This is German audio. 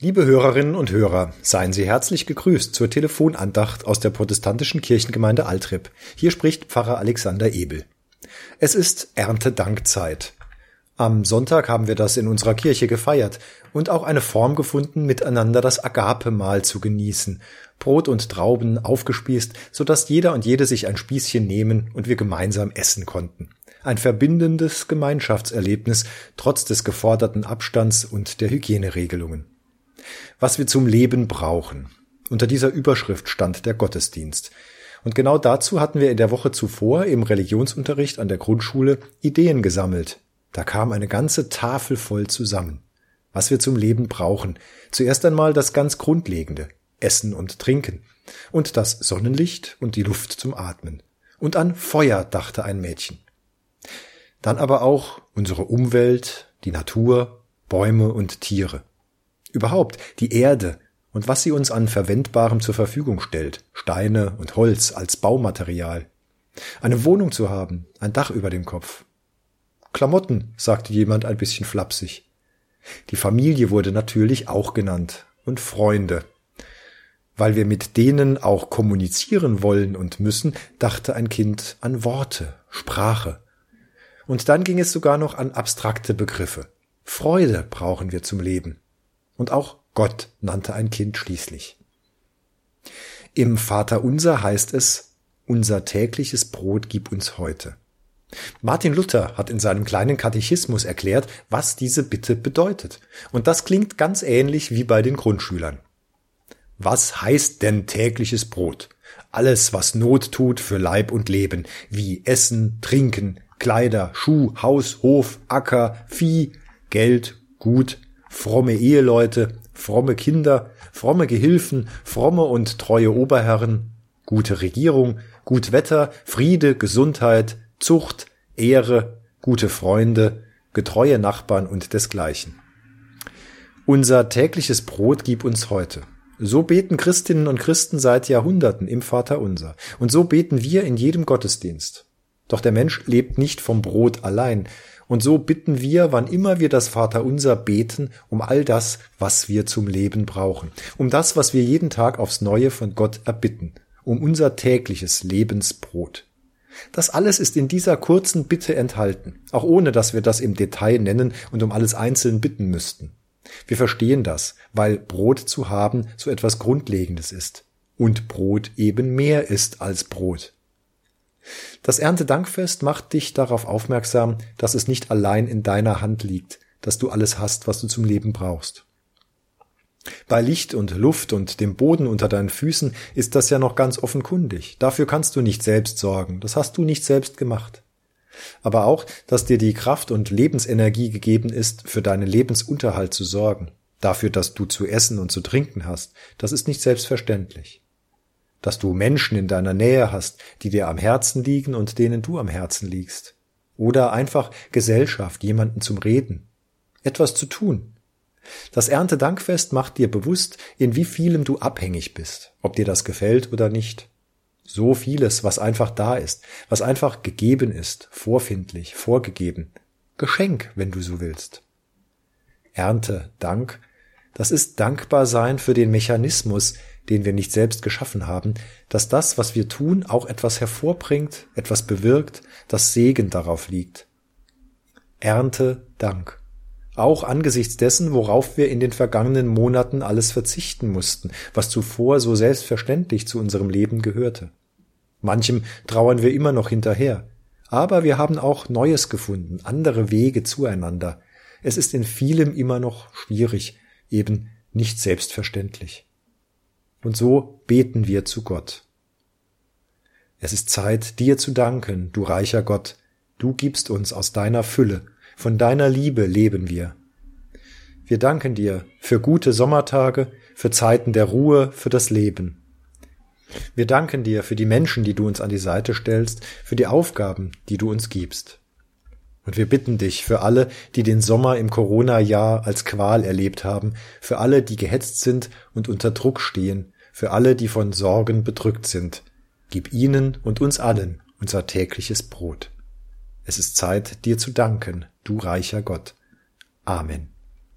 Liebe Hörerinnen und Hörer, seien Sie herzlich gegrüßt zur Telefonandacht aus der protestantischen Kirchengemeinde Altrip. Hier spricht Pfarrer Alexander Ebel. Es ist Erntedankzeit. Am Sonntag haben wir das in unserer Kirche gefeiert und auch eine Form gefunden, miteinander das Agape-Mahl zu genießen. Brot und Trauben aufgespießt, so dass jeder und jede sich ein Spießchen nehmen und wir gemeinsam essen konnten. Ein verbindendes Gemeinschaftserlebnis, trotz des geforderten Abstands und der Hygieneregelungen was wir zum Leben brauchen. Unter dieser Überschrift stand der Gottesdienst. Und genau dazu hatten wir in der Woche zuvor im Religionsunterricht an der Grundschule Ideen gesammelt. Da kam eine ganze Tafel voll zusammen. Was wir zum Leben brauchen. Zuerst einmal das ganz Grundlegende. Essen und Trinken. Und das Sonnenlicht und die Luft zum Atmen. Und an Feuer dachte ein Mädchen. Dann aber auch unsere Umwelt, die Natur, Bäume und Tiere. Überhaupt die Erde und was sie uns an Verwendbarem zur Verfügung stellt, Steine und Holz als Baumaterial. Eine Wohnung zu haben, ein Dach über dem Kopf. Klamotten, sagte jemand ein bisschen flapsig. Die Familie wurde natürlich auch genannt und Freunde. Weil wir mit denen auch kommunizieren wollen und müssen, dachte ein Kind an Worte, Sprache. Und dann ging es sogar noch an abstrakte Begriffe. Freude brauchen wir zum Leben. Und auch Gott nannte ein Kind schließlich. Im Vater unser heißt es, unser tägliches Brot gib uns heute. Martin Luther hat in seinem kleinen Katechismus erklärt, was diese Bitte bedeutet. Und das klingt ganz ähnlich wie bei den Grundschülern. Was heißt denn tägliches Brot? Alles, was Not tut für Leib und Leben, wie Essen, Trinken, Kleider, Schuh, Haus, Hof, Acker, Vieh, Geld, Gut, fromme Eheleute, fromme Kinder, fromme Gehilfen, fromme und treue Oberherren, gute Regierung, gut Wetter, Friede, Gesundheit, Zucht, Ehre, gute Freunde, getreue Nachbarn und desgleichen. Unser tägliches Brot gib uns heute. So beten Christinnen und Christen seit Jahrhunderten im Vater unser. Und so beten wir in jedem Gottesdienst. Doch der Mensch lebt nicht vom Brot allein, und so bitten wir, wann immer wir das Vaterunser beten, um all das, was wir zum Leben brauchen, um das, was wir jeden Tag aufs Neue von Gott erbitten, um unser tägliches Lebensbrot. Das alles ist in dieser kurzen Bitte enthalten, auch ohne dass wir das im Detail nennen und um alles einzeln bitten müssten. Wir verstehen das, weil Brot zu haben so etwas Grundlegendes ist und Brot eben mehr ist als Brot. Das Erntedankfest macht dich darauf aufmerksam, dass es nicht allein in deiner Hand liegt, dass du alles hast, was du zum Leben brauchst. Bei Licht und Luft und dem Boden unter deinen Füßen ist das ja noch ganz offenkundig. Dafür kannst du nicht selbst sorgen, das hast du nicht selbst gemacht. Aber auch, dass dir die Kraft und Lebensenergie gegeben ist, für deinen Lebensunterhalt zu sorgen, dafür, dass du zu essen und zu trinken hast, das ist nicht selbstverständlich dass du Menschen in deiner Nähe hast, die dir am Herzen liegen und denen du am Herzen liegst. Oder einfach Gesellschaft, jemanden zum Reden, etwas zu tun. Das Erntedankfest macht dir bewusst, in wie vielem du abhängig bist, ob dir das gefällt oder nicht. So vieles, was einfach da ist, was einfach gegeben ist, vorfindlich, vorgegeben. Geschenk, wenn du so willst. Ernte, Dank, das ist dankbar sein für den Mechanismus, den wir nicht selbst geschaffen haben, dass das, was wir tun, auch etwas hervorbringt, etwas bewirkt, das Segen darauf liegt. Ernte Dank. Auch angesichts dessen, worauf wir in den vergangenen Monaten alles verzichten mussten, was zuvor so selbstverständlich zu unserem Leben gehörte. Manchem trauern wir immer noch hinterher, aber wir haben auch Neues gefunden, andere Wege zueinander. Es ist in vielem immer noch schwierig, eben nicht selbstverständlich. Und so beten wir zu Gott. Es ist Zeit, dir zu danken, du reicher Gott. Du gibst uns aus deiner Fülle, von deiner Liebe leben wir. Wir danken dir für gute Sommertage, für Zeiten der Ruhe, für das Leben. Wir danken dir für die Menschen, die du uns an die Seite stellst, für die Aufgaben, die du uns gibst. Und wir bitten dich für alle, die den Sommer im Corona-Jahr als Qual erlebt haben, für alle, die gehetzt sind und unter Druck stehen, für alle, die von Sorgen bedrückt sind. Gib ihnen und uns allen unser tägliches Brot. Es ist Zeit, dir zu danken, du reicher Gott. Amen.